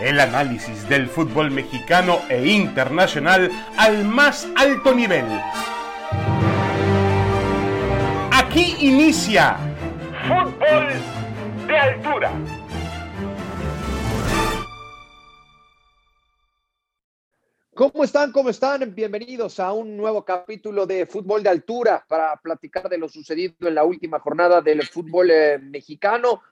el análisis del fútbol mexicano e internacional al más alto nivel. Aquí inicia Fútbol de Altura. ¿Cómo están? ¿Cómo están? Bienvenidos a un nuevo capítulo de Fútbol de Altura para platicar de lo sucedido en la última jornada del fútbol eh, mexicano.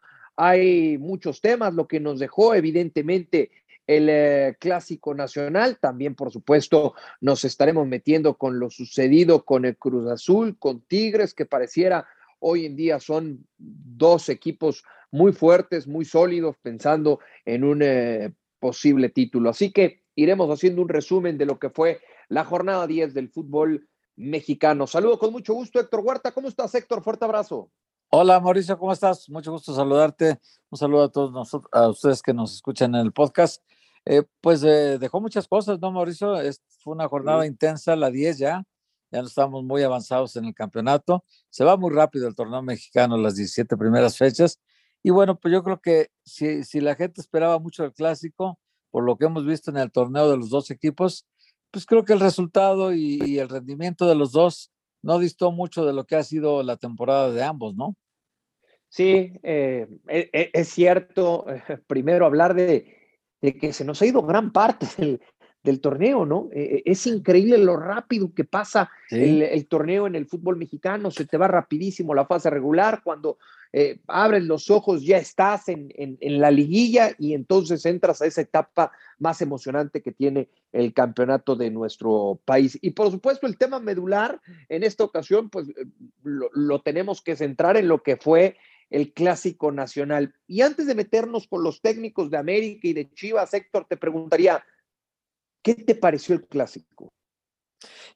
Hay muchos temas, lo que nos dejó evidentemente el eh, clásico nacional. También, por supuesto, nos estaremos metiendo con lo sucedido con el Cruz Azul, con Tigres, que pareciera hoy en día son dos equipos muy fuertes, muy sólidos, pensando en un eh, posible título. Así que iremos haciendo un resumen de lo que fue la jornada 10 del fútbol mexicano. Saludo con mucho gusto, Héctor Huerta. ¿Cómo estás, Héctor? Fuerte abrazo. Hola Mauricio, ¿cómo estás? Mucho gusto saludarte. Un saludo a todos nosotros, a ustedes que nos escuchan en el podcast. Eh, pues eh, dejó muchas cosas, ¿no, Mauricio? fue una jornada intensa, la 10 ya. Ya no estamos muy avanzados en el campeonato. Se va muy rápido el torneo mexicano, las 17 primeras fechas. Y bueno, pues yo creo que si, si la gente esperaba mucho el clásico, por lo que hemos visto en el torneo de los dos equipos, pues creo que el resultado y el rendimiento de los dos no distó mucho de lo que ha sido la temporada de ambos, ¿no? Sí, eh, e, e, es cierto. Primero hablar de, que se nos ha ido gran parte del, torneo, ¿no? E, es increíble lo rápido que pasa el, torneo en el fútbol mexicano. Se te va rapidísimo la fase regular. Cuando eh, abres los ojos ya estás en, en, la liguilla y entonces entras a esa etapa más emocionante que tiene el campeonato de nuestro país. Y por supuesto el tema medular en esta ocasión, pues eh, lo, tenemos que centrar en lo que fue el clásico nacional. Y antes de meternos con los técnicos de América y de Chivas, Héctor, te preguntaría, ¿qué te pareció el clásico?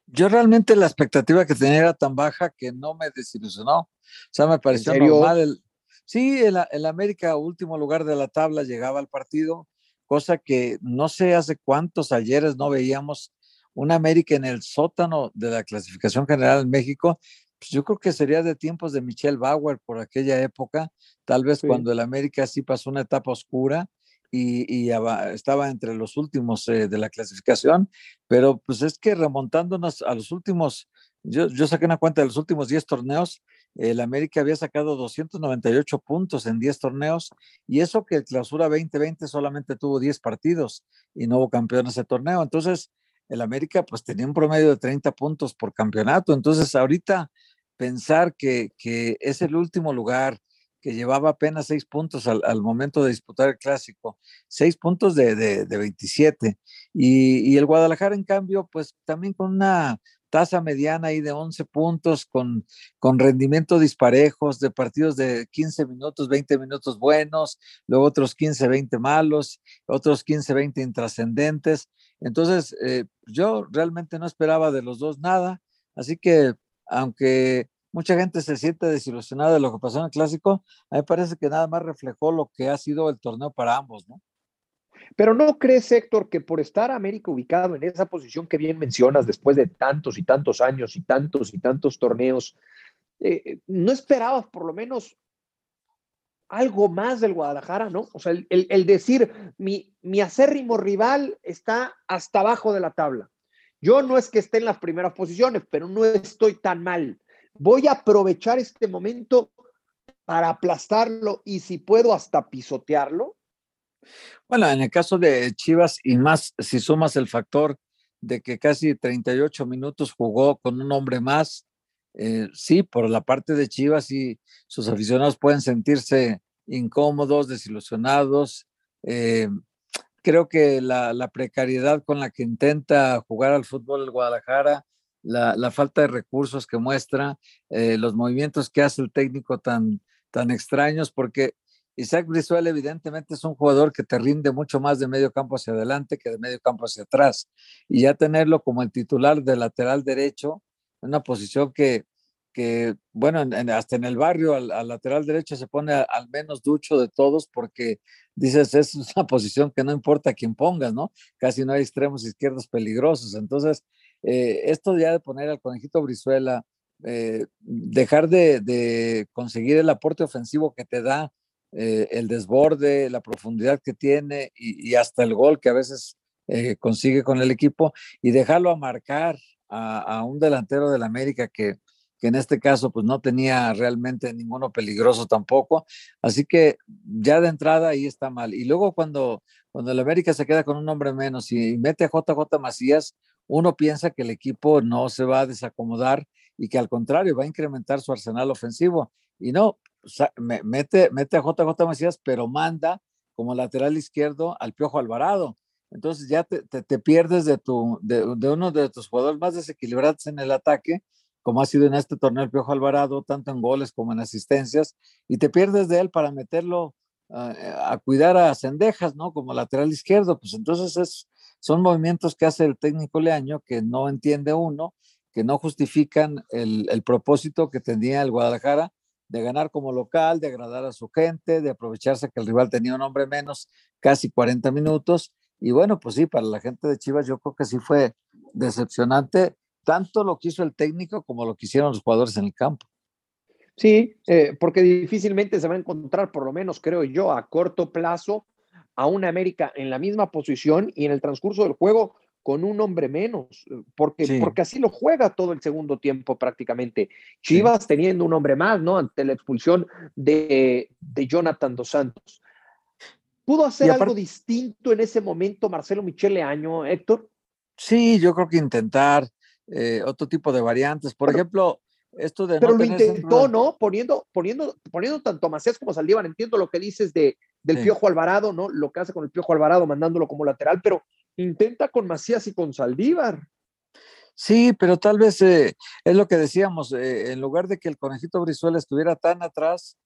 Yo realmente la expectativa que tenía era tan baja que no me desilusionó. O sea, me pareció normal. El, sí, el, el, América, último lugar de la tabla, llegaba al partido, cosa que no sé hace cuántos ayeres no veíamos un América en el sótano de la clasificación general en México. Pues yo creo que sería de tiempos de Michelle Bauer por aquella época, tal vez cuando el América sí pasó una etapa oscura y, estaba entre los últimos eh, de la clasificación, pero pues es que remontándonos a los últimos, yo, yo saqué una cuenta de los últimos 10 torneos, el América había sacado 298 puntos en 10 torneos y eso que el clausura 2020 solamente tuvo 10 partidos y no hubo campeón ese torneo. Entonces, el América pues tenía un promedio de 30 puntos por campeonato. Entonces, ahorita pensar que, que es el último lugar, que llevaba apenas seis puntos al, momento de disputar el clásico, seis puntos de, de, 27. Y, el Guadalajara, en cambio, pues también con una tasa mediana ahí de 11 puntos, con, con rendimiento disparejos, de partidos de 15 minutos, 20 minutos buenos, luego otros 15, 20 malos, otros 15, 20 intrascendentes. Entonces, eh, yo realmente no esperaba de los dos nada, así que aunque mucha gente se siente desilusionada de lo que pasó en el clásico, a mí me parece que nada más reflejó lo que ha sido el torneo para ambos, ¿no? Pero ¿no crees, Héctor, que por estar América ubicado en esa posición que bien mencionas, después de tantos y tantos años y tantos y tantos torneos, eh, no esperabas por lo menos algo más del Guadalajara, ¿no? O sea, el, decir, mi, mi acérrimo rival está hasta abajo de la tabla. Yo no es que esté en las primeras posiciones, pero no estoy tan mal voy a aprovechar este momento para aplastarlo y si puedo hasta pisotearlo? Bueno, en el caso de Chivas y más si sumas el factor de que casi 38 minutos jugó con un hombre más, eh, sí, por la parte de Chivas y sus aficionados pueden sentirse incómodos, desilusionados. Eh, creo que la, la, precariedad con la que intenta jugar al fútbol el Guadalajara la, falta de recursos que muestra, eh, los movimientos que hace el técnico tan, tan extraños, porque Isaac Brizuela evidentemente es un jugador que te rinde mucho más de medio campo hacia adelante que de medio campo hacia atrás. Y ya tenerlo como el titular de lateral derecho, una posición que, que bueno, hasta en el barrio al, lateral derecho se pone al menos ducho de todos porque dices, es una posición que no importa quién pongas, ¿no? Casi no hay extremos izquierdos peligrosos. Entonces, eh, esto ya de poner al conejito Brizuela, eh, dejar de, conseguir el aporte ofensivo que te da eh, el desborde, la profundidad que tiene y, hasta el gol que a veces consigue con el equipo y dejarlo a marcar a, un delantero del América que, que en este caso pues no tenía realmente ninguno peligroso tampoco. Así que ya de entrada ahí está mal. Y luego cuando, cuando el América se queda con un hombre menos y, mete a JJ Macías, uno piensa que el equipo no se va a desacomodar y que al contrario va a incrementar su arsenal ofensivo. Y no, mete, mete a JJ Macías, pero manda como lateral izquierdo al Piojo Alvarado. Entonces ya te, te, pierdes de, tu, de, uno de tus jugadores más desequilibrados en el ataque, como ha sido en este torneo el Piojo Alvarado, tanto en goles como en asistencias, y te pierdes de él para meterlo a cuidar a Cendejas, ¿no? Como lateral izquierdo. Pues entonces es, son movimientos que hace el técnico Leaño que no entiende uno, que no justifican el, el propósito que tenía el Guadalajara de ganar como local, de agradar a su gente, de aprovecharse que el rival tenía un hombre menos, casi 40 minutos. Y bueno, pues sí, para la gente de Chivas yo creo que sí fue decepcionante, tanto lo que hizo el técnico como lo que hicieron los jugadores en el campo. Sí, eh, porque difícilmente se va a encontrar, por lo menos creo yo, a corto plazo, a una América en la misma posición y en el transcurso del juego con un hombre menos, eh, porque, porque así lo juega todo el segundo tiempo prácticamente. Chivas teniendo un hombre más, ¿no? Ante la expulsión de, de Jonathan Dos Santos. ¿Pudo hacer algo distinto en ese momento Marcelo Michele Año, Héctor? Sí, yo creo que intentar eh, otro tipo de variantes. Por ejemplo, esto de... Pero lo intentó, ¿no? Poniendo, poniendo, poniendo tanto a Macías como a Saldívar. Entiendo lo que dices de, del Piojo Alvarado, ¿no? Lo que hace con el Piojo Alvarado mandándolo como lateral, pero intenta con Macías y con Saldívar. Sí, pero tal vez eh, es lo que decíamos, eh, en lugar de que el conejito Brizuela estuviera tan atrás,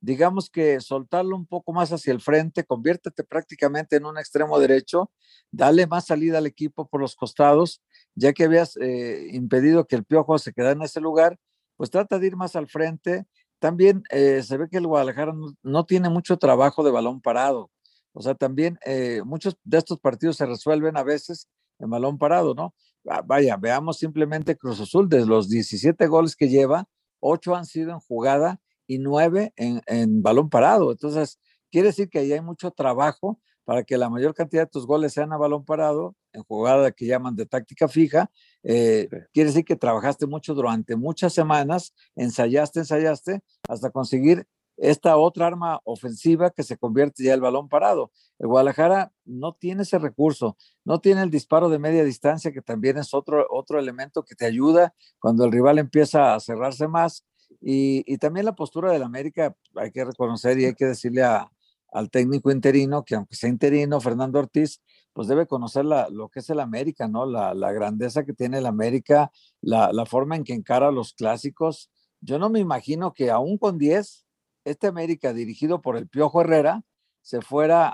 digamos que soltarlo un poco más hacia el frente, conviértete prácticamente en un extremo derecho, dale más salida al equipo por los costados, ya que habías eh, impedido que el Piojo se quedara en ese lugar, pues trata de ir más al frente. También se ve que el Guadalajara no tiene mucho trabajo de balón parado. O sea, también eh, muchos de estos partidos se resuelven a veces en balón parado, ¿no? Vaya, veamos simplemente Cruz Azul, de los 17 goles que lleva, 8 han sido en jugada y 9 en, balón parado. Entonces, quiere decir que ahí hay mucho trabajo para que la mayor cantidad de tus goles sean a balón parado, en jugada que llaman de táctica fija. Eh, quiere decir que trabajaste mucho durante muchas semanas, ensayaste, ensayaste, hasta conseguir esta otra arma ofensiva que se convierte ya el balón parado. El Guadalajara no tiene ese recurso, no tiene el disparo de media distancia, que también es otro, otro elemento que te ayuda cuando el rival empieza a cerrarse más. Y, también la postura del América, hay que reconocer y hay que decirle al técnico interino, que aunque sea interino, Fernando Ortiz, pues debe conocer lo que es el América, ¿no? La, grandeza que tiene el América, la, forma en que encara los clásicos. Yo no me imagino que aún con 10, este América dirigido por el Piojo Herrera se fuera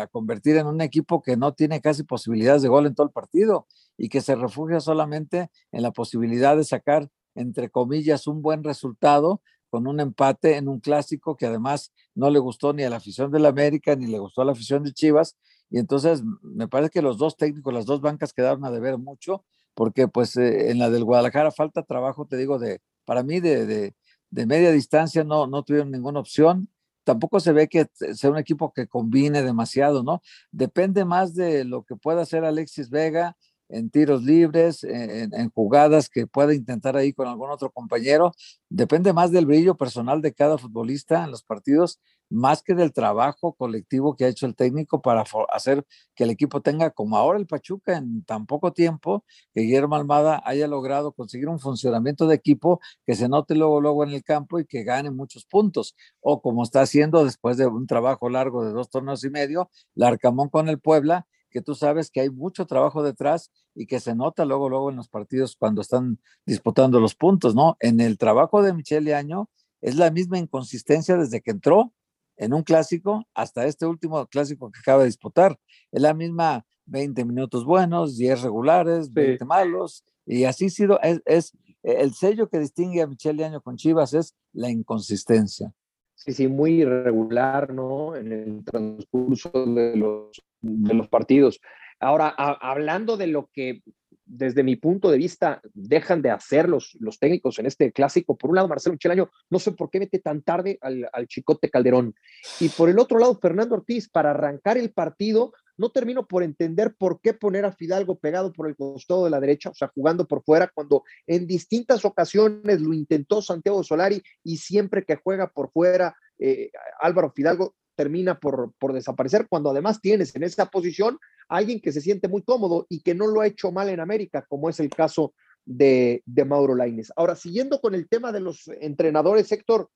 a, convertir en un equipo que no tiene casi posibilidades de gol en todo el partido y que se refugia solamente en la posibilidad de sacar, entre comillas, un buen resultado con un empate en un clásico que además no le gustó ni a la afición del América ni le gustó a la afición de Chivas. Y entonces me parece que los dos técnicos, las dos bancas quedaron a deber mucho, porque pues eh, en la del Guadalajara falta trabajo, te digo, de, para mí de, de media distancia no, no tuvieron ninguna opción. Tampoco se ve que sea un equipo que combine demasiado, ¿no? Depende más de lo que pueda hacer Alexis Vega en tiros libres, en, jugadas que pueda intentar ahí con algún otro compañero. Depende más del brillo personal de cada futbolista en los partidos, más que del trabajo colectivo que ha hecho el técnico para hacer que el equipo tenga, como ahora el Pachuca, en tan poco tiempo, que Guillermo Almada haya logrado conseguir un funcionamiento de equipo que se note luego, luego en el campo y que gane muchos puntos. O como está haciendo después de un trabajo largo de dos torneos y medio, Larcamón con el Puebla, que tú sabes que hay mucho trabajo detrás y que se nota luego, luego en los partidos cuando están disputando los puntos, ¿no? En el trabajo de Michele Año es la misma inconsistencia desde que entró en un clásico hasta este último clásico que acaba de disputar. Es la misma 20 minutos buenos, 10 regulares, 20 malos, y así ha sido, es, es, el sello que distingue a Michele Año con Chivas es la inconsistencia. Sí, sí, muy irregular, ¿no? En el transcurso de los, de los partidos. Ahora, hablando de lo que desde mi punto de vista, dejan de hacer los, los técnicos en este clásico. Por un lado, Marcelo Michelaño, no sé por qué mete tan tarde al, al Chicote Calderón. Y por el otro lado, Fernando Ortiz, para arrancar el partido, no termino por entender por qué poner a Fidalgo pegado por el costado de la derecha, o sea, jugando por fuera, cuando en distintas ocasiones lo intentó Santiago Solari y siempre que juega por fuera, eh, Álvaro Fidalgo termina por, por desaparecer, cuando además tienes en esa posición a alguien que se siente muy cómodo y que no lo ha hecho mal en América, como es el caso de, Mauro Laines. Ahora, siguiendo con el tema de los entrenadores, Héctor,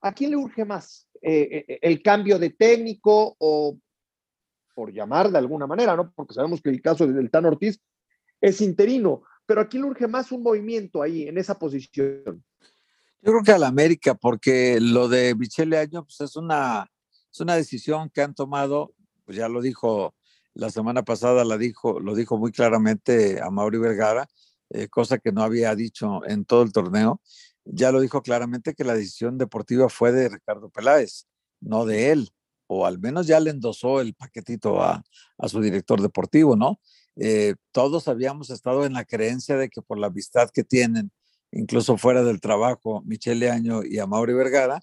¿a quién le urge más? Eh, eh, ¿El cambio de técnico o por llamar de alguna manera, ¿no? Porque sabemos que el caso del Tan Ortiz es interino, pero aquí le urge más un movimiento ahí, en esa posición. Yo creo que a la América, porque lo de Michele Año, pues es una, es una decisión que han tomado, pues ya lo dijo la semana pasada, la dijo, lo dijo muy claramente a Mauri Vergara, eh, cosa que no había dicho en todo el torneo. Ya lo dijo claramente que la decisión deportiva fue de Ricardo Peláez, no de él o al menos ya le endosó el paquetito a, su director deportivo, ¿no? Eh, todos habíamos estado en la creencia de que por la amistad que tienen, incluso fuera del trabajo, Michele Año y Amaury Vergara,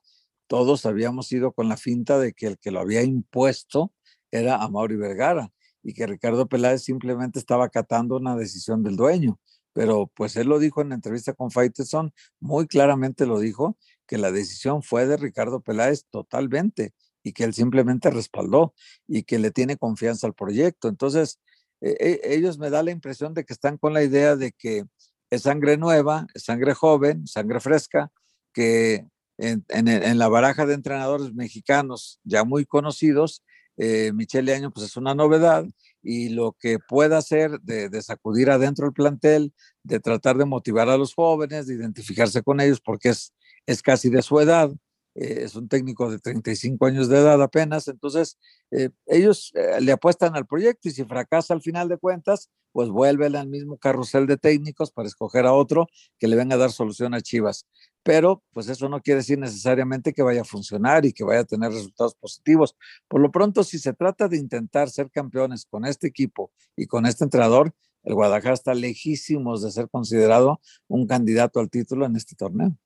todos habíamos ido con la finta de que el que lo había impuesto era Amaury Vergara y que Ricardo Peláez simplemente estaba acatando una decisión del dueño. Pero pues él lo dijo en la entrevista con Faiteson, muy claramente lo dijo, que la decisión fue de Ricardo Peláez totalmente y que él simplemente respaldó y que le tiene confianza al proyecto. Entonces, e, e, ellos me da la impresión de que están con la idea de que es sangre nueva, es sangre joven, sangre fresca, que en, la baraja de entrenadores mexicanos ya muy conocidos, eh, Michele Año pues es una novedad y lo que pueda hacer de, de, sacudir adentro el plantel, de tratar de motivar a los jóvenes, de identificarse con ellos porque es, es casi de su edad, eh, es un técnico de 35 años de edad apenas, entonces eh, ellos eh, le apuestan al proyecto y si fracasa al final de cuentas, pues vuelven al mismo carrusel de técnicos para escoger a otro que le venga a dar solución a Chivas. Pero pues eso no quiere decir necesariamente que vaya a funcionar y que vaya a tener resultados positivos. Por lo pronto, si se trata de intentar ser campeones con este equipo y con este entrenador, el Guadalajara está lejísimos de ser considerado un candidato al título en este torneo.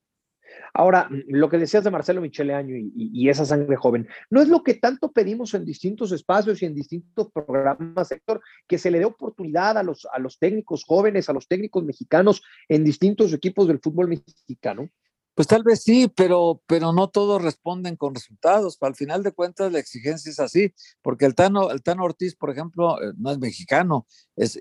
Ahora, lo que decías de Marcelo Michele Año y, esa sangre joven, no es lo que tanto pedimos en distintos espacios y en distintos programas, sector, que se le dé oportunidad a los, a los técnicos jóvenes, a los técnicos mexicanos en distintos equipos del fútbol mexicano. Pues tal vez sí, pero, pero no todos responden con resultados. Al final de cuentas, la exigencia es así, porque el Tano, Ortiz, por ejemplo, eh, no es mexicano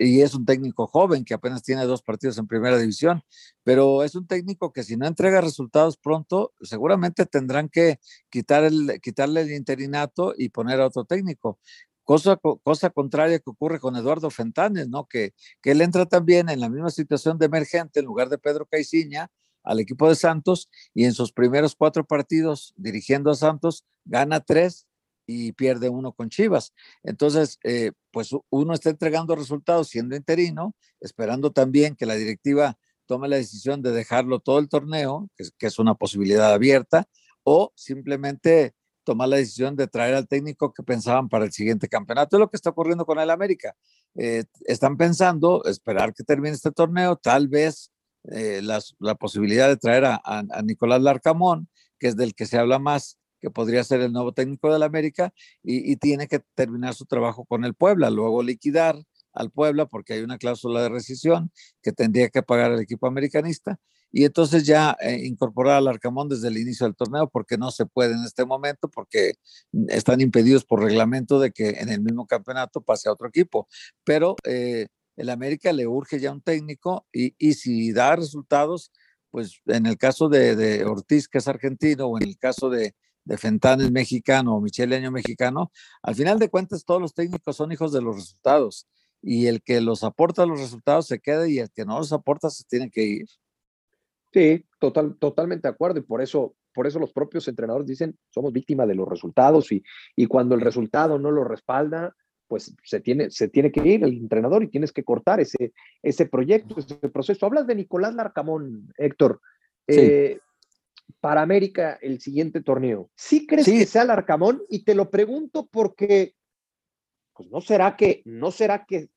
y es un técnico joven que apenas tiene dos partidos en primera división, pero es un técnico que si no entrega resultados pronto, seguramente tendrán que quitar el, quitarle el interinato y poner a otro técnico. Cosa, cosa contraria que ocurre con Eduardo Fentanes, ¿no? Que, que él entra también en la misma situación de emergente en lugar de Pedro Caiciña al equipo de Santos y en sus primeros cuatro partidos dirigiendo a Santos gana tres y pierde uno con Chivas. Entonces, eh, pues uno está entregando resultados siendo interino, esperando también que la directiva tome la decisión de dejarlo todo el torneo, que, es una posibilidad abierta, o simplemente tomar la decisión de traer al técnico que pensaban para el siguiente campeonato. Es lo que está ocurriendo con el América. Eh, están pensando esperar que termine este torneo, tal vez eh, la posibilidad de traer a, Nicolás Larcamón, que es del que se habla más, que podría ser el nuevo técnico del América, y, tiene que terminar su trabajo con el Puebla, luego liquidar al Puebla porque hay una cláusula de rescisión que tendría que pagar el equipo americanista y entonces ya eh, incorporar al Arcamón desde el inicio del torneo porque no se puede en este momento porque están impedidos por reglamento de que en el mismo campeonato pase a otro equipo. Pero eh, el América le urge ya un técnico y, si da resultados, pues en el caso de, Ortiz, que es argentino, o en el caso de, de Fentanes mexicano o Michele Año mexicano, al final de cuentas todos los técnicos son hijos de los resultados y el que los aporta los resultados se queda y el que no los aporta se tiene que ir. Sí, total, totalmente de acuerdo y por eso, por eso los propios entrenadores dicen somos víctimas de los resultados y, y cuando el resultado no lo respalda, pues se tiene, se tiene que ir el entrenador y tienes que cortar ese, ese proyecto, ese proceso. Hablas de Nicolás Larcamón, Héctor. Eh, para América el siguiente torneo. ¿Sí crees que sea Larcamón? Y te lo pregunto porque, pues no será que, no será que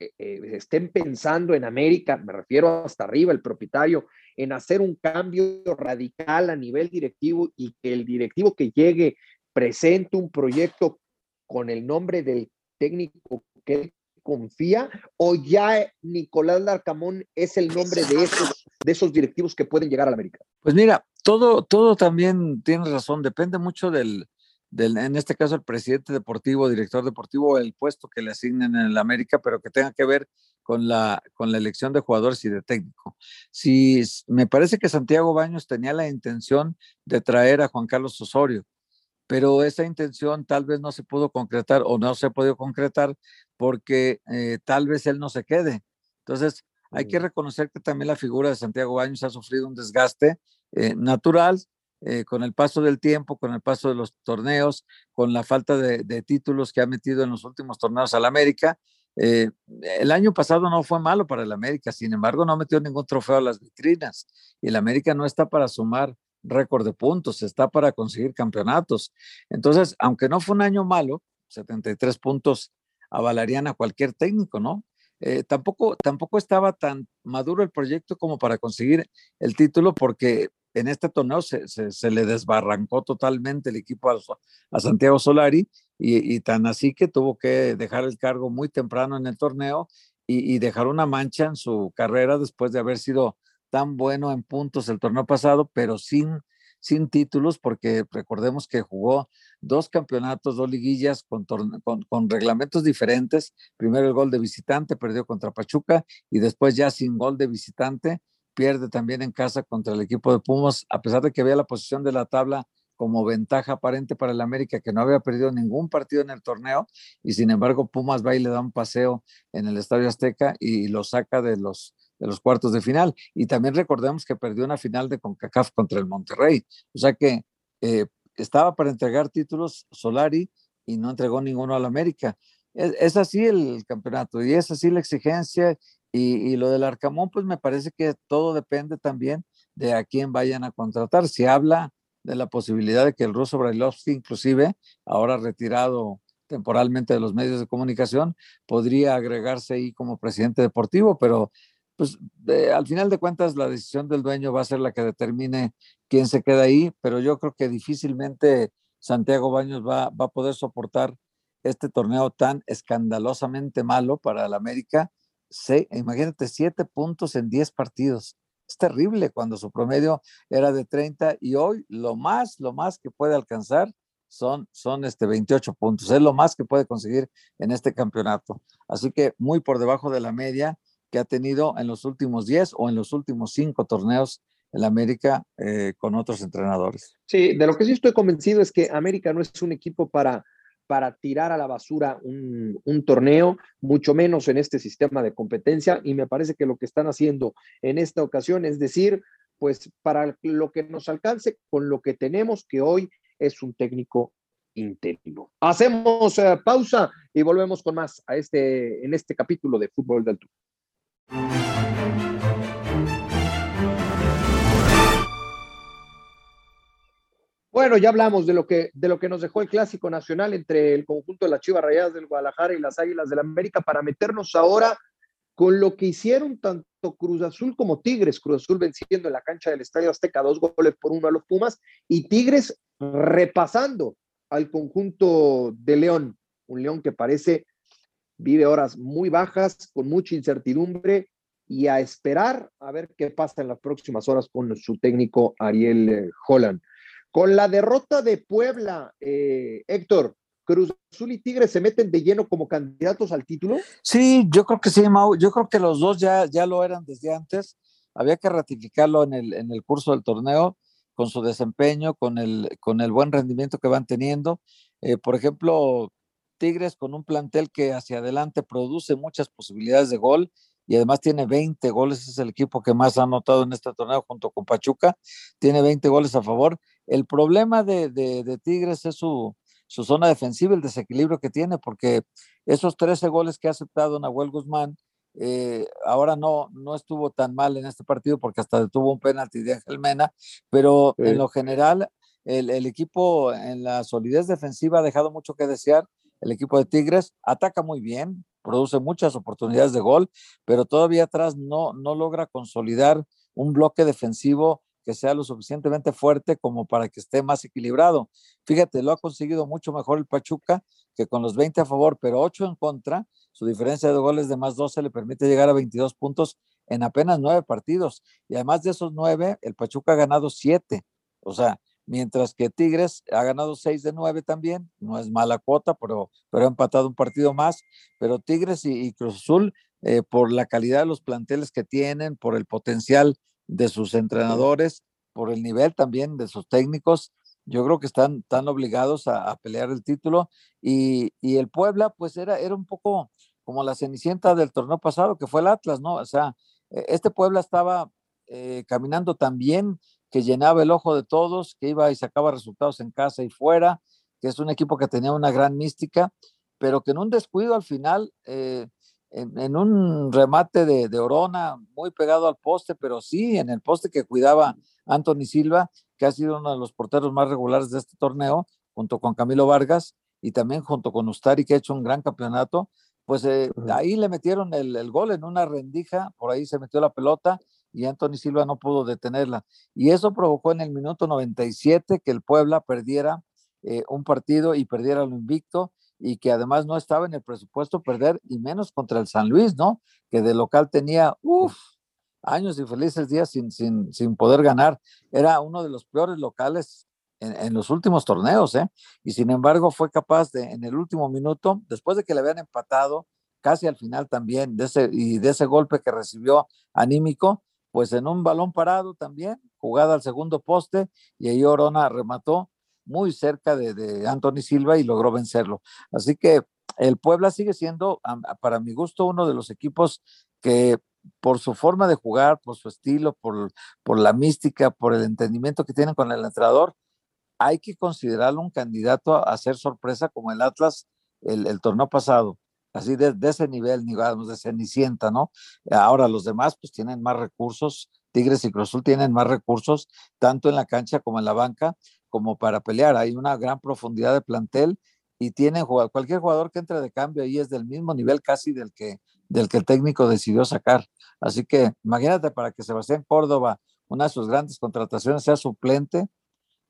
eh, eh, estén pensando en América, me refiero hasta arriba, el propietario, en hacer un cambio radical a nivel directivo y que el directivo que llegue presente un proyecto con el nombre del técnico que él confía o ya Nicolás Larcamón es el nombre de esos, de esos directivos que pueden llegar a la América? Pues mira, todo, todo también tiene razón, depende mucho del, en este caso el presidente deportivo, director deportivo, el puesto que le asignen en el América, pero que tenga que ver con la, con la elección de jugadores y de técnico. Si me parece que Santiago Baños tenía la intención de traer a Juan Carlos Osorio, pero esa intención tal vez no se pudo concretar o no se ha podido concretar porque eh, tal vez él no se quede. Entonces, hay que mm. reconocer que también la figura de Santiago Baños ha sufrido un desgaste eh, natural eh, con el paso del tiempo, con el paso de los torneos, con la falta de, títulos que ha metido en los últimos torneos al América. Eh, el año pasado no fue malo para el América, sin embargo, no metió ningún trofeo a las vitrinas y el América no está para sumar récord de puntos, está para conseguir campeonatos. Entonces, aunque no fue un año malo, 73 puntos avalarían a cualquier técnico, ¿no? Eh, tampoco, tampoco estaba tan maduro el proyecto como para conseguir el título porque en este torneo se, se, le desbarrancó totalmente el equipo a, Santiago Solari y, tan así que tuvo que dejar el cargo muy temprano en el torneo y, dejar una mancha en su carrera después de haber sido tan bueno en puntos el torneo pasado, pero sin, sin títulos, porque recordemos que jugó dos campeonatos, dos liguillas con, con, con, reglamentos diferentes. Primero el gol de visitante, perdió contra Pachuca y después ya sin gol de visitante pierde también en casa contra el equipo de Pumas, a pesar de que había la posición de la tabla como ventaja aparente para el América, que no había perdido ningún partido en el torneo, y sin embargo Pumas va y le da un paseo en el Estadio Azteca y lo saca de los, de los cuartos de final. Y también recordemos que perdió una final de CONCACAF contra el Monterrey. O sea que eh, estaba para entregar títulos Solari y no entregó ninguno al América. Es, es, así el campeonato y es así la exigencia y, lo del Arcamón, pues me parece que todo depende también de a quién vayan a contratar. Si habla de la posibilidad de que el ruso Brailovsky, inclusive, ahora retirado temporalmente de los medios de comunicación, podría agregarse ahí como presidente deportivo, pero pues al final de cuentas la decisión del dueño va a ser la que determine quién se queda ahí, pero yo creo que difícilmente Santiago Baños va, va a poder soportar este torneo tan escandalosamente malo para el América imagínate, siete puntos en diez partidos. Es terrible cuando su promedio era de 30 y hoy lo más, lo más que puede alcanzar son, son este 28 puntos. Es lo más que puede conseguir en este campeonato. Así que muy por debajo de la media que ha tenido en los últimos 10 o en los últimos cinco torneos en América eh, con otros entrenadores. Sí, de lo que sí estoy convencido es que América no es un equipo para para tirar a la basura un, torneo, mucho menos en este sistema de competencia. Y me parece que lo que están haciendo en esta ocasión es decir, pues para lo que nos alcance con lo que tenemos, que hoy es un técnico interino. Hacemos eh, pausa y volvemos con más a este, en este capítulo de Fútbol del Tour. Bueno, ya hablamos de lo que de lo que nos dejó el clásico nacional entre el conjunto de las Chivas Rayadas del Guadalajara y las Águilas del la América para meternos ahora con lo que hicieron tanto Cruz Azul como Tigres. Cruz Azul venciendo en la cancha del Estadio Azteca dos goles por uno a los Pumas y Tigres repasando al conjunto de León, un León que parece vive horas muy bajas, con mucha incertidumbre y a esperar a ver qué pasa en las próximas horas con su técnico Ariel eh, Holland. Con la derrota de Puebla, eh, Héctor, Cruz Azul y Tigres se meten de lleno como candidatos al título? Sí, yo creo que sí, Mau. Yo creo que los dos ya, ya lo eran desde antes. Había que ratificarlo en el, en el curso del torneo con su desempeño, con el, con el buen rendimiento que van teniendo. Eh, por ejemplo, Tigres con un plantel que hacia adelante produce muchas posibilidades de gol y además tiene 20 goles, es el equipo que más ha anotado en este torneo junto con Pachuca, tiene 20 goles a favor. El problema de, Tigres es su, zona defensiva, el desequilibrio que tiene, porque esos 13 goles que ha aceptado Nahuel Guzmán, eh, ahora no, no estuvo tan mal en este partido porque hasta detuvo un penalti de Ángel Mena, pero en lo general el, el, equipo en la solidez defensiva ha dejado mucho que desear. El equipo de Tigres ataca muy bien, produce muchas oportunidades de gol, pero todavía atrás no, no logra consolidar un bloque defensivo que sea lo suficientemente fuerte como para que esté más equilibrado. Fíjate, lo ha conseguido mucho mejor el Pachuca que con los 20 a favor, pero 8 en contra. Su diferencia de goles de más 12 le permite llegar a 22 puntos en apenas 9 partidos. Y además de esos 9, el Pachuca ha ganado 7. O sea, mientras que Tigres ha ganado 6 de 9 también, no es mala cuota, pero, pero ha empatado un partido más, pero Tigres y, Cruz Azul, eh, por la calidad de los planteles que tienen, por el potencial de sus entrenadores, por el nivel también de sus técnicos, yo creo que están, tan obligados a, pelear el título y, y, el Puebla pues era, era un poco como la cenicienta del torneo pasado, que fue el Atlas, ¿no? O sea, e, este Puebla estaba eh, caminando tan bien que llenaba el ojo de todos, que iba y sacaba resultados en casa y fuera, que es un equipo que tenía una gran mística, pero que en un descuido al final, eh, en, un remate de, de, Orona, muy pegado al poste, pero sí en el poste que cuidaba Anthony Silva, que ha sido uno de los porteros más regulares de este torneo, junto con Camilo Vargas y también junto con Ustari, que ha hecho un gran campeonato, pues eh, ahí le metieron el, el, gol en una rendija, por ahí se metió la pelota y Anthony Silva no pudo detenerla. Y eso provocó en el minuto 97 que el Puebla perdiera eh, un partido y perdiera lo invicto y que además no estaba en el presupuesto perder y menos contra el San Luis, ¿no? Que de local tenía, uff, años y felices días sin, sin, sin poder ganar. Era uno de los peores locales en, en, los últimos torneos, ¿eh? Y sin embargo fue capaz de, en el último minuto, después de que le habían empatado, casi al final también, de ese, y de ese golpe que recibió anímico, pues en un balón parado también, jugada al segundo poste, y ahí Orona remató muy cerca de, Anthony Silva y logró vencerlo. Así que el Puebla sigue siendo, para mi gusto, uno de los equipos que por su forma de jugar, por su estilo, por, por la mística, por el entendimiento que tienen con el entrenador, hay que considerarlo un candidato a, ser sorpresa como el Atlas el torneo pasado así de, ese nivel, digamos, de Cenicienta, ¿no? Ahora los demás pues tienen más recursos, Tigres y Cruzul tienen más recursos, tanto en la cancha como en la banca, como para pelear. Hay una gran profundidad de plantel y tienen cualquier jugador que entre de cambio ahí es del mismo nivel casi del que, del que el técnico decidió sacar. Así que imagínate para que Sebastián Córdoba, una de sus grandes contrataciones, sea suplente,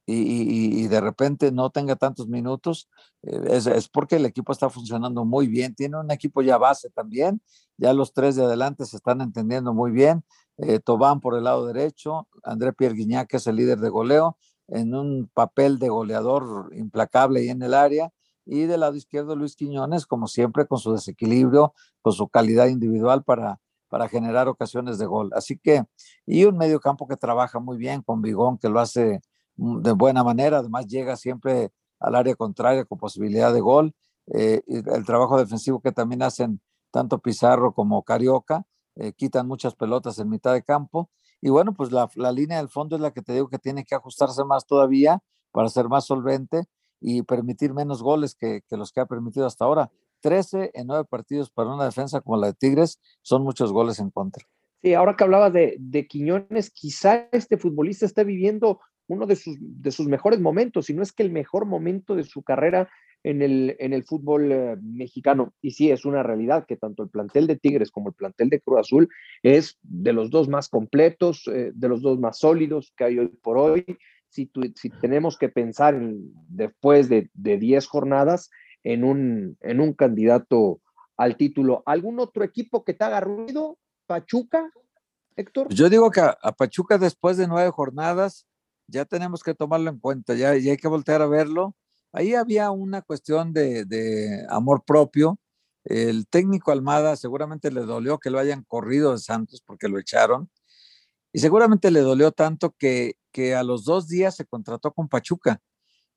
y, de repente no tenga tantos minutos, eh, es, porque el equipo está funcionando muy bien. Tiene un equipo ya base también, ya los tres de adelante se están entendiendo muy bien. Eh, Tobán por el lado derecho, André Pierre Guignac, que es el líder de goleo, en un papel de goleador implacable y en el área. Y del lado izquierdo, Luis Quiñones, como siempre, con su desequilibrio, con su calidad individual para, para generar ocasiones de gol. Así que, y un medio campo que trabaja muy bien con Bigón, que lo hace de buena manera, además llega siempre al área contraria con posibilidad de gol. Eh, el trabajo defensivo que también hacen tanto Pizarro como Carioca, eh, quitan muchas pelotas en mitad de campo. Y bueno, pues la, la, línea del fondo es la que te digo que tiene que ajustarse más todavía para ser más solvente y permitir menos goles que, que los que ha permitido hasta ahora. 13 en 9 partidos para una defensa como la de Tigres son muchos goles en contra. Sí, ahora que hablabas de, de Quiñones, quizá este futbolista esté viviendo uno de sus, de sus mejores momentos, si no es que el mejor momento de su carrera en el, en el fútbol eh, mexicano. Y sí, es una realidad que tanto el plantel de Tigres como el plantel de Cruz Azul es de los dos más completos, eh, de los dos más sólidos que hay hoy por hoy. Si, si tenemos que pensar en, después de 10 jornadas en un, en un candidato al título, ¿algún otro equipo que te haga ruido? ¿Pachuca, Héctor? Yo digo que a, a Pachuca después de nueve jornadas ya tenemos que tomarlo en cuenta, ya, hay que voltear a verlo. Ahí había una cuestión de, amor propio. El técnico Almada seguramente le dolió que lo hayan corrido de Santos porque lo echaron. Y seguramente le dolió tanto que, que a los dos días se contrató con Pachuca.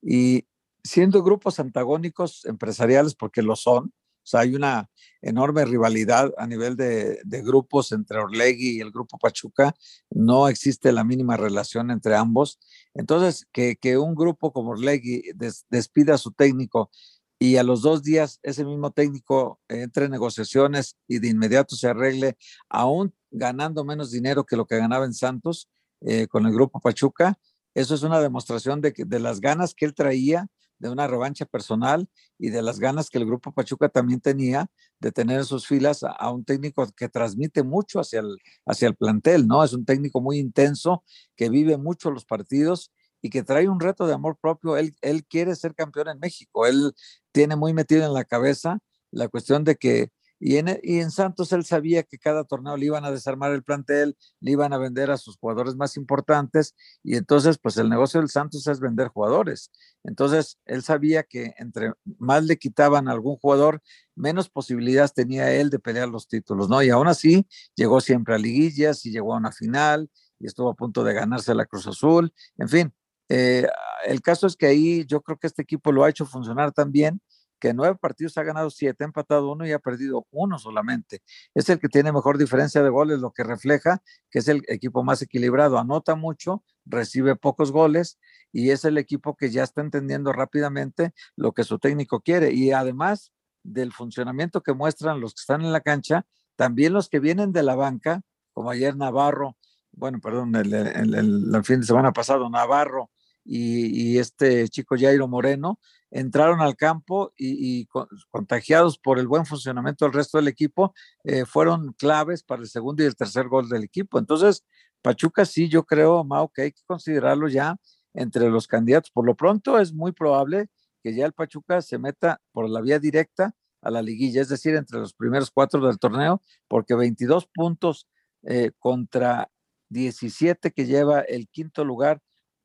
Y siendo grupos antagónicos empresariales, porque lo son, o sea, hay una enorme rivalidad a nivel de, grupos entre Orlegui y el grupo Pachuca. No existe la mínima relación entre ambos. Entonces, que, un grupo como Orlegui despida a su técnico y a los dos días ese mismo técnico entre en negociaciones y de inmediato se arregle, aún ganando menos dinero que lo que ganaba en Santos eh, con el grupo Pachuca, eso es una demostración de las ganas que él traía de una revancha personal y de las ganas que el grupo Pachuca también tenía de tener en sus filas a, un técnico que transmite mucho hacia el, hacia el plantel, ¿no? Es un técnico muy intenso, que vive mucho los partidos y que trae un reto de amor propio. Él, él quiere ser campeón en México, él tiene muy metido en la cabeza la cuestión de que y en, Santos él sabía que cada torneo le iban a desarmar el plantel, le iban a vender a sus jugadores más importantes y entonces pues el negocio del Santos es vender jugadores. Entonces él sabía que entre más le quitaban a algún jugador, menos posibilidades tenía él de pelear los títulos, ¿no? Y aún así llegó siempre a liguillas y llegó a una final y estuvo a punto de ganarse la Cruz Azul. En fin, eh, el caso es que ahí yo creo que este equipo lo ha hecho funcionar también que nueve partidos ha ganado siete, ha empatado uno y ha perdido uno solamente. Es el que tiene mejor diferencia de goles, lo que refleja que es el equipo más equilibrado. Anota mucho, recibe pocos goles y es el equipo que ya está entendiendo rápidamente lo que su técnico quiere. Y además del funcionamiento que muestran los que están en la cancha, también los que vienen de la banca, como ayer Navarro, bueno, perdón, el, fin de semana pasado, Navarro y, este chico Jairo Moreno, entraron al campo y, contagiados por el buen funcionamiento del resto del equipo, eh, fueron claves para el segundo y el tercer gol del equipo. Entonces, Pachuca sí, yo creo, Mau, que hay que considerarlo ya entre los candidatos. Por lo pronto es muy probable que ya el Pachuca se meta por la vía directa a la liguilla, es decir, entre los primeros cuatro del torneo, porque 22 puntos eh, contra 17 que lleva el quinto lugar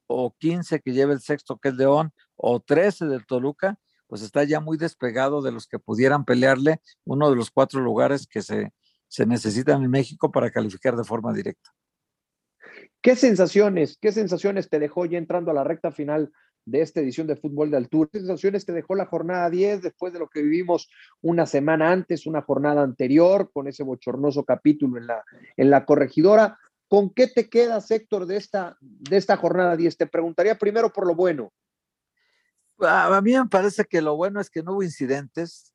o 15 que lleva el sexto que es León o 13 del Toluca, pues está ya muy despegado de los que pudieran pelearle uno de los cuatro lugares que se, se necesitan en México para calificar de forma directa. ¿Qué sensaciones, qué sensaciones te dejó ya entrando a la recta final de esta edición de fútbol de altura? ¿Qué sensaciones te dejó la jornada 10 después de lo que vivimos una semana antes, una jornada anterior, con ese bochornoso capítulo en la, en la corregidora? ¿Con qué te quedas, Héctor, de esta, de esta jornada 10? Te preguntaría primero por lo bueno. A, mí me parece que lo bueno es que no hubo incidentes,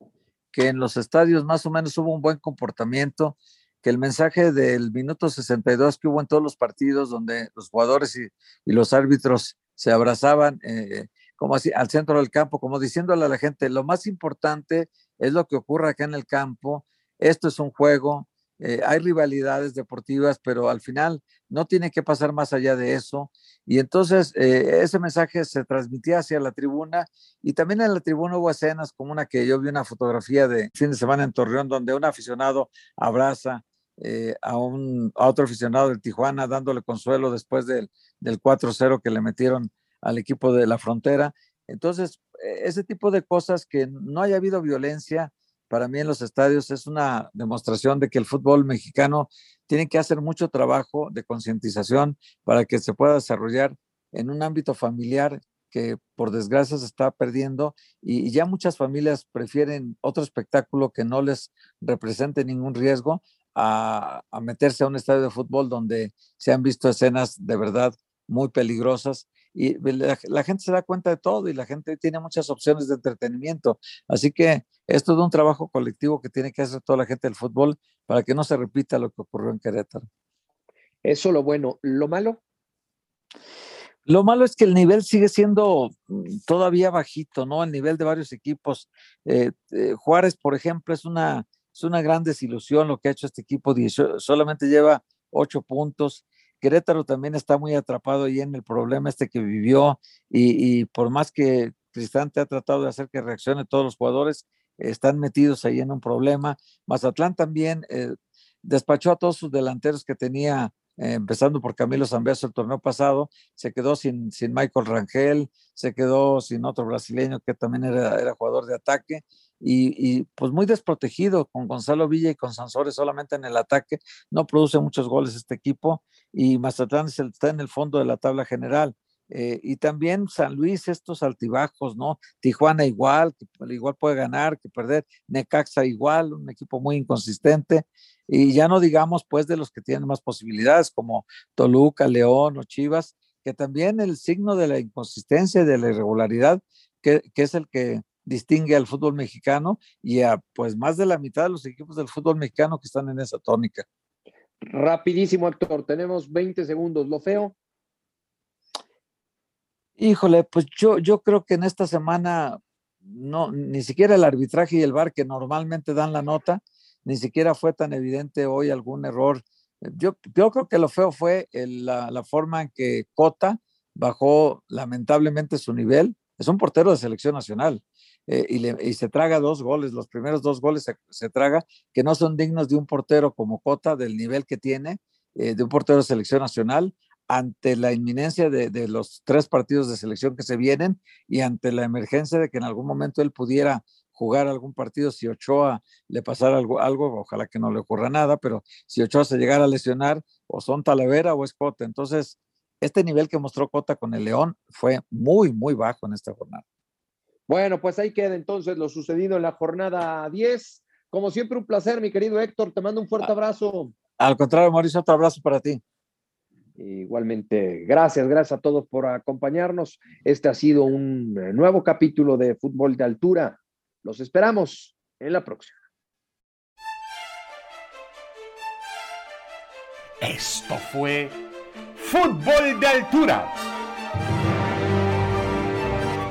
que en los estadios más o menos hubo un buen comportamiento, que el mensaje del minuto 62 que hubo en todos los partidos donde los jugadores y, los árbitros se abrazaban eh, como así al centro del campo, como diciéndole a la gente, lo más importante es lo que ocurre acá en el campo, esto es un juego, eh, hay rivalidades deportivas, pero al final no tiene que pasar más allá de eso. Y entonces eh, ese mensaje se transmitía hacia la tribuna y también en la tribuna hubo escenas como una que yo vi una fotografía de fin de semana en Torreón donde un aficionado abraza eh, a, un, a otro aficionado del Tijuana dándole consuelo después del, del 4-0 que le metieron al equipo de la frontera. Entonces, e, ese tipo de cosas que no haya habido violencia, para mí en los estadios es una demostración de que el fútbol mexicano tiene que hacer mucho trabajo de concientización para que se pueda desarrollar en un ámbito familiar que por desgracia se está perdiendo y ya muchas familias prefieren otro espectáculo que no les represente ningún riesgo a, a meterse a un estadio de fútbol donde se han visto escenas de verdad muy peligrosas y la, gente se da cuenta de todo y la gente tiene muchas opciones de entretenimiento. Así que esto es un trabajo colectivo que tiene que hacer toda la gente del fútbol para que no se repita lo que ocurrió en Querétaro. Eso lo bueno. ¿Lo malo? Lo malo es que el nivel sigue siendo mm, todavía bajito, ¿no? El nivel de varios equipos. Eh, eh, Juárez, por ejemplo, es una, es una gran desilusión lo que ha hecho este equipo. solamente lleva ocho puntos. Querétaro también está muy atrapado ahí en el problema este que vivió y, por más que Cristante ha tratado de hacer que reaccione todos los jugadores, están metidos ahí en un problema. Mazatlán también eh, despachó a todos sus delanteros que tenía, eh, empezando por Camilo Zambeso el torneo pasado, se quedó sin, sin Michael Rangel, se quedó sin otro brasileño que también era, era jugador de ataque, y, pues muy desprotegido con Gonzalo Villa y con Sansores solamente en el ataque. No produce muchos goles este equipo y Mazatlán está en el fondo de la tabla general. Eh, y también San Luis, estos altibajos, ¿no? Tijuana igual, que igual puede ganar que perder. Necaxa igual, un equipo muy inconsistente. Y ya no digamos, pues, de los que tienen más posibilidades, como Toluca, León o Chivas, que también el signo de la inconsistencia y de la irregularidad, que, que es el que distingue al fútbol mexicano y a pues más de la mitad de los equipos del fútbol mexicano que están en esa tónica. Rapidísimo, actor, tenemos 20 segundos. ¿Lo feo? Híjole, pues yo, yo creo que en esta semana no, ni siquiera el arbitraje y el VAR que normalmente dan la nota, ni siquiera fue tan evidente hoy algún error. Yo, yo creo que lo feo fue la, la, forma en que Cota bajó lamentablemente su nivel. Es un portero de selección nacional eh, y, se traga dos goles. Los primeros dos goles se, traga que no son dignos de un portero como Cota, del nivel que tiene, eh, de un portero de selección nacional ante la inminencia de, de, los tres partidos de selección que se vienen y ante la emergencia de que en algún momento él pudiera jugar algún partido si Ochoa le pasara algo, algo ojalá que no le ocurra nada, pero si Ochoa se llegara a lesionar, o son Talavera o es Cota. Entonces, este nivel que mostró Cota con el León fue muy, muy bajo en esta jornada. Bueno, pues ahí queda entonces lo sucedido en la jornada 10. Como siempre, un placer, mi querido Héctor. Te mando un fuerte abrazo. Al contrario, Mauricio, otro abrazo para ti. Igualmente, gracias, gracias a todos por acompañarnos. Este ha sido un eh, nuevo capítulo de Fútbol de Altura. Los esperamos en la próxima. Esto fue Fútbol de Altura.